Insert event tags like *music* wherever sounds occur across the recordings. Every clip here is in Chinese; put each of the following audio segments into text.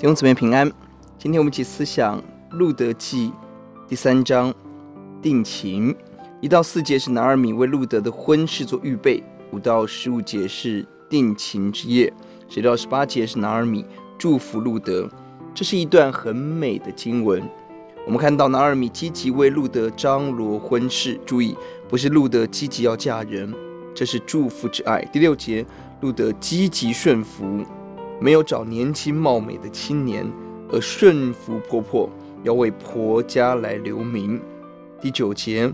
弟兄姊妹平安，今天我们一起思想《路德记》第三章定情，一到四节是拿俄米为路德的婚事做预备，五到十五节是定情之夜，十六到十八节是拿俄米祝福路德。这是一段很美的经文。我们看到拿俄米积极为路德张罗婚事，注意不是路德积极要嫁人，这是祝福之爱。第六节，路德积极顺服。没有找年轻貌美的青年，而顺服婆婆，要为婆家来留名。第九节，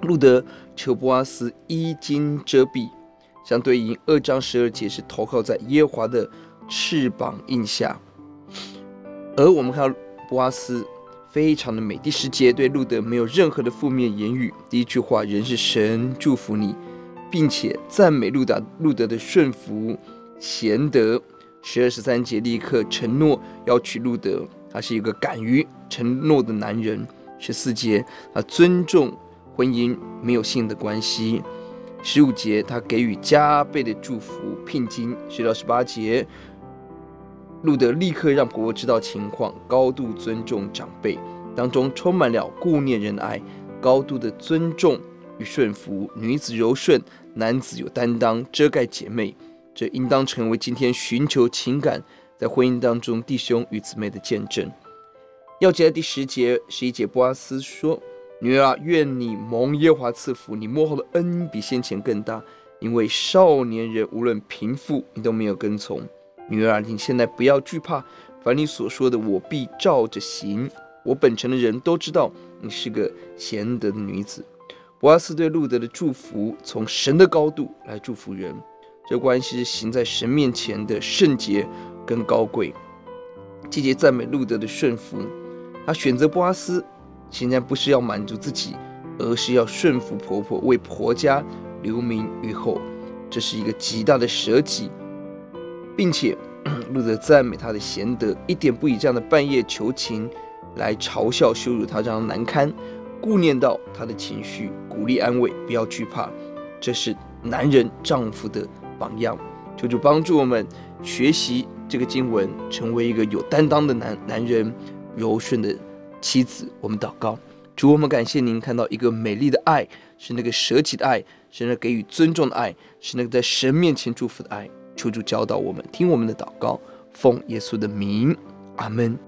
路德求波阿斯衣襟遮蔽，相对应二章十二节是投靠在耶华的翅膀荫下。而我们看到波阿斯非常的美。第十节对路德没有任何的负面言语，第一句话仍是神祝福你，并且赞美路达路德的顺服贤德。十二十三节立刻承诺要娶路德，他是一个敢于承诺的男人。十四节他尊重婚姻没有性的关系。十五节他给予加倍的祝福聘金。十六十八节路德立刻让婆婆知道情况，高度尊重长辈，当中充满了顾念仁爱，高度的尊重与顺服。女子柔顺，男子有担当，遮盖姐妹。这应当成为今天寻求情感在婚姻当中弟兄与姊妹的见证。要节第十节、十一节，波阿斯说：“女儿，愿你蒙耶华赐福，你幕后的恩比先前更大，因为少年人无论贫富，你都没有跟从。女儿，你现在不要惧怕，凡你所说的，我必照着行。我本城的人都知道你是个贤德的女子。”波阿斯对路德的祝福，从神的高度来祝福人。这关系是行在神面前的圣洁跟高贵，季节赞美路德的顺服。他选择波阿斯，显然不是要满足自己，而是要顺服婆婆，为婆家留名于后。这是一个极大的舍己，并且 *clears throat* 路德赞美他的贤德，一点不以这样的半夜求情来嘲笑羞辱他，这样难堪。顾念到他的情绪，鼓励安慰，不要惧怕。这是男人丈夫的榜样，求主帮助我们学习这个经文，成为一个有担当的男男人，柔顺的妻子。我们祷告，主，我们感谢您看到一个美丽的爱，是那个舍己的爱，是那给予尊重的爱，是那个在神面前祝福的爱。求主教导我们，听我们的祷告，奉耶稣的名，阿门。